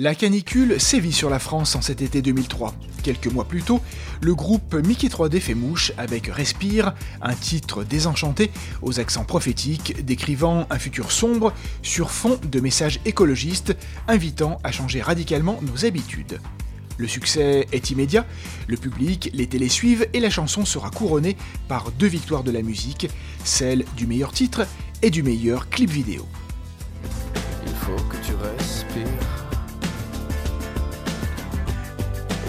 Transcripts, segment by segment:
La canicule sévit sur la France en cet été 2003. Quelques mois plus tôt, le groupe Mickey 3D fait mouche avec Respire, un titre désenchanté aux accents prophétiques décrivant un futur sombre sur fond de messages écologistes invitant à changer radicalement nos habitudes. Le succès est immédiat, le public, les télés suivent et la chanson sera couronnée par deux victoires de la musique, celle du meilleur titre et du meilleur clip vidéo. Il faut que tu respires.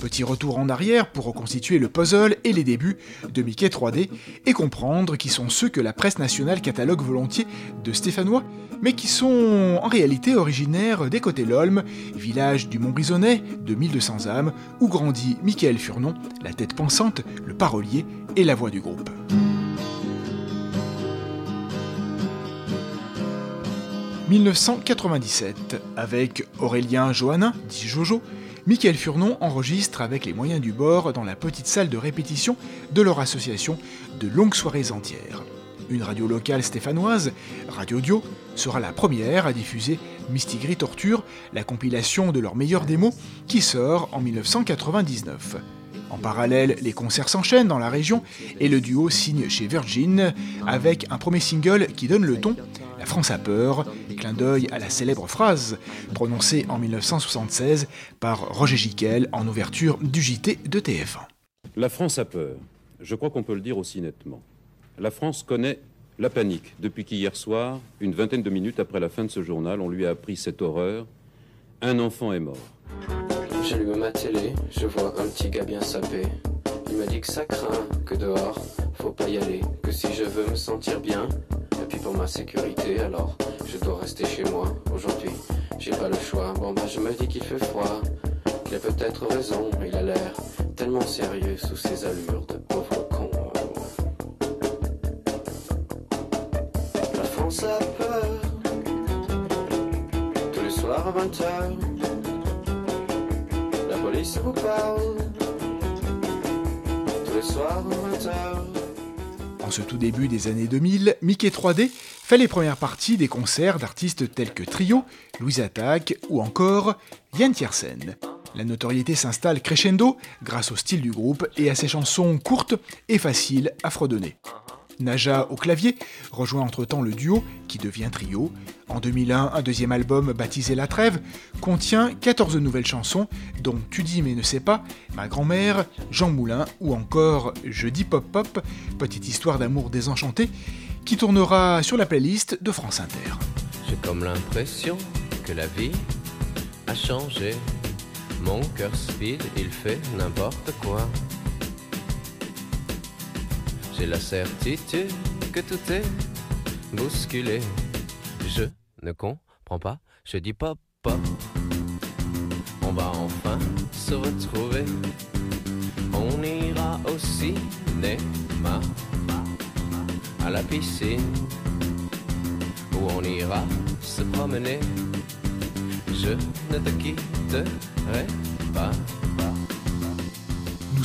Petit retour en arrière pour reconstituer le puzzle et les débuts de Mickey 3D et comprendre qui sont ceux que la presse nationale catalogue volontiers de Stéphanois, mais qui sont en réalité originaires des côtés l'Olme, village du Montbrisonnais de 1200 âmes, où grandit Michael Furnon, la tête pensante, le parolier et la voix du groupe. « 1997, avec Aurélien Johannin, dit Jojo, Michael Furnon enregistre avec les moyens du bord dans la petite salle de répétition de leur association de longues soirées entières. Une radio locale stéphanoise, Radio Dio, sera la première à diffuser Misty Gris Torture, la compilation de leurs meilleures démos, qui sort en 1999. En parallèle, les concerts s'enchaînent dans la région et le duo signe chez Virgin avec un premier single qui donne le ton, La France a peur, clin d'œil à la célèbre phrase prononcée en 1976 par Roger Giquel en ouverture du JT de TF1. La France a peur. Je crois qu'on peut le dire aussi nettement. La France connaît la panique depuis qu'hier soir, une vingtaine de minutes après la fin de ce journal, on lui a appris cette horreur. Un enfant est mort. J'allume ma télé, je vois un petit gars bien sapé. Il m'a dit que ça craint, que dehors, faut pas y aller, que si je veux me sentir bien, et puis pour ma sécurité, alors je dois rester chez moi. Aujourd'hui, j'ai pas le choix. Bon bah je me dis qu'il fait froid. Il a peut-être raison, il a l'air tellement sérieux sous ses allures de pauvre con. La France a peur. Tous les soirs à 20h. La police vous parle. Tous les soirs à 20h. En ce tout début des années 2000, Mickey 3D fait les premières parties des concerts d'artistes tels que Trio, Louise Attaque ou encore Yann Tiersen. La notoriété s'installe crescendo grâce au style du groupe et à ses chansons courtes et faciles à fredonner. Naja au clavier rejoint entre-temps le duo qui devient trio. En 2001, un deuxième album baptisé La Trêve contient 14 nouvelles chansons dont Tu dis mais ne sais pas, Ma grand-mère, Jean Moulin ou encore Je dis pop pop, petite histoire d'amour désenchanté qui tournera sur la playlist de France Inter. J'ai comme l'impression que la vie a changé. Mon cœur speed, il fait n'importe quoi. J'ai la certitude que tout est bousculé. Je ne comprends pas, je dis pop pop. On va enfin se retrouver. On ira au cinéma, à la piscine, où on ira se promener. Je ne te quitterai pas.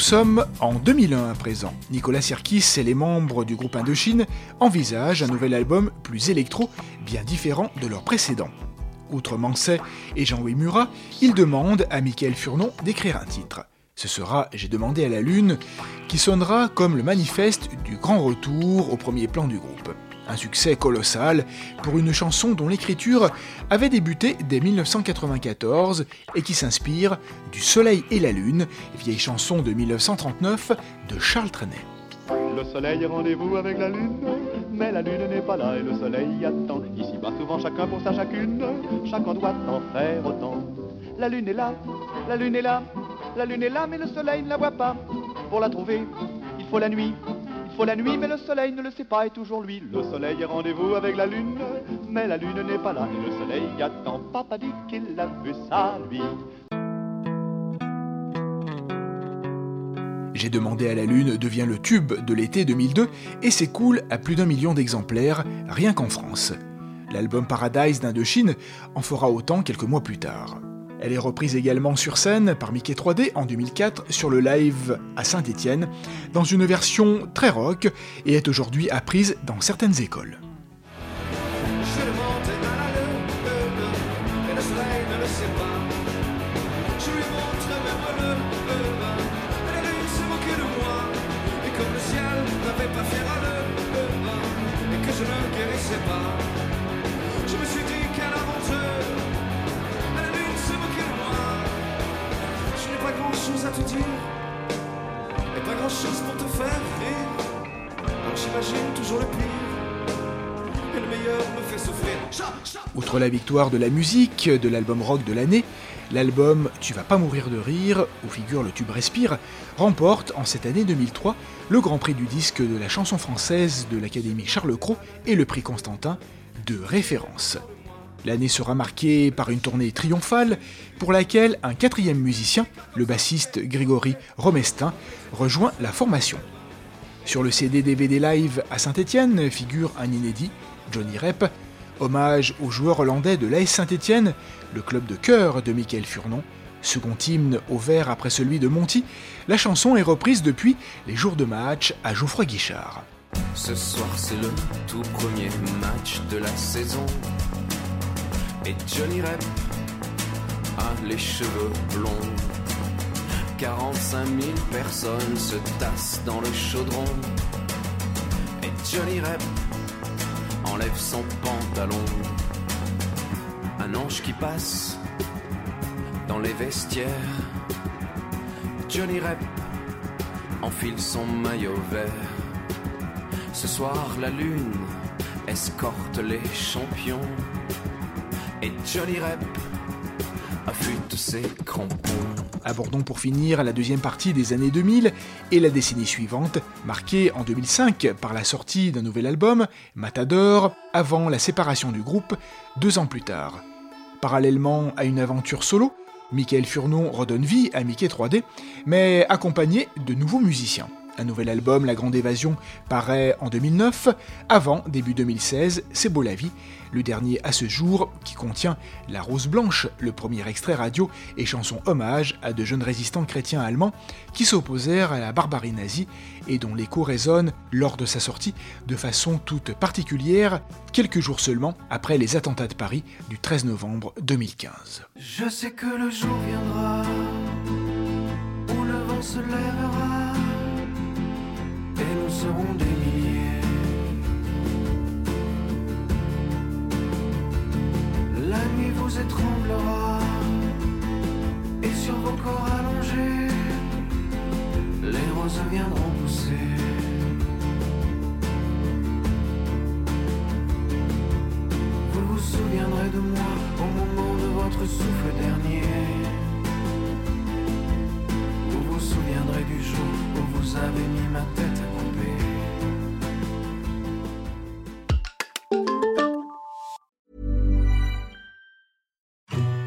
Nous sommes en 2001 à présent. Nicolas Sirkis et les membres du groupe Indochine envisagent un nouvel album plus électro, bien différent de leur précédent. Outre Manset et Jean-Louis Murat, ils demandent à Michael Furnon d'écrire un titre. Ce sera J'ai demandé à la Lune, qui sonnera comme le manifeste du grand retour au premier plan du groupe. Un succès colossal pour une chanson dont l'écriture avait débuté dès 1994 et qui s'inspire du Soleil et la Lune, vieille chanson de 1939 de Charles Trenet. Le soleil est rendez-vous avec la lune, mais la lune n'est pas là et le soleil y attend. Ici bas souvent chacun pour sa chacune, chacun doit en faire autant. La lune est là, la lune est là, la lune est là, mais le soleil ne la voit pas. Pour la trouver, il faut la nuit. Faut la nuit, mais le soleil ne le sait pas, et toujours lui. Le soleil est rendez-vous avec la lune, mais la lune n'est pas là, et le soleil attend. Papa dit qu'il a vu ça, lui. J'ai demandé à la Lune devient le tube de l'été 2002 et s'écoule à plus d'un million d'exemplaires rien qu'en France. L'album Paradise d'Indochine en fera autant quelques mois plus tard. Elle est reprise également sur scène par Mickey 3D en 2004 sur le live à Saint-Étienne dans une version très rock et est aujourd'hui apprise dans certaines écoles. Outre la victoire de la musique de l'album rock de l'année, l'album Tu vas pas mourir de rire, où figure le tube Respire, remporte en cette année 2003 le Grand Prix du disque de la chanson française de l'Académie Charles Cros et le Prix Constantin de référence. L'année sera marquée par une tournée triomphale pour laquelle un quatrième musicien, le bassiste Grégory Romestin, rejoint la formation. Sur le CD DVD Live à Saint-Étienne figure un inédit, Johnny Rep, hommage au joueur hollandais de l'AS Saint-Étienne, le club de cœur de Michael Furnon, second hymne au vert après celui de Monty, la chanson est reprise depuis les jours de match à Geoffroy Guichard. Ce soir c'est le tout premier match de la saison. Et Johnny Rep a les cheveux blonds. 45 000 personnes se tassent dans le chaudron. Et Johnny Rep enlève son pantalon. Un ange qui passe dans les vestiaires. Johnny Rep enfile son maillot vert. Ce soir, la lune escorte les champions. Et Johnny ses crampons. Abordons pour finir la deuxième partie des années 2000 et la décennie suivante, marquée en 2005 par la sortie d'un nouvel album, Matador, avant la séparation du groupe, deux ans plus tard. Parallèlement à une aventure solo, Michael Furnon redonne vie à Mickey 3D, mais accompagné de nouveaux musiciens. Un nouvel album, La Grande Évasion, paraît en 2009. Avant, début 2016, C'est beau la vie, le dernier à ce jour, qui contient La Rose Blanche, le premier extrait radio et chanson hommage à de jeunes résistants chrétiens allemands qui s'opposèrent à la barbarie nazie et dont l'écho résonne lors de sa sortie de façon toute particulière, quelques jours seulement après les attentats de Paris du 13 novembre 2015. Je sais que le jour viendra où le vent se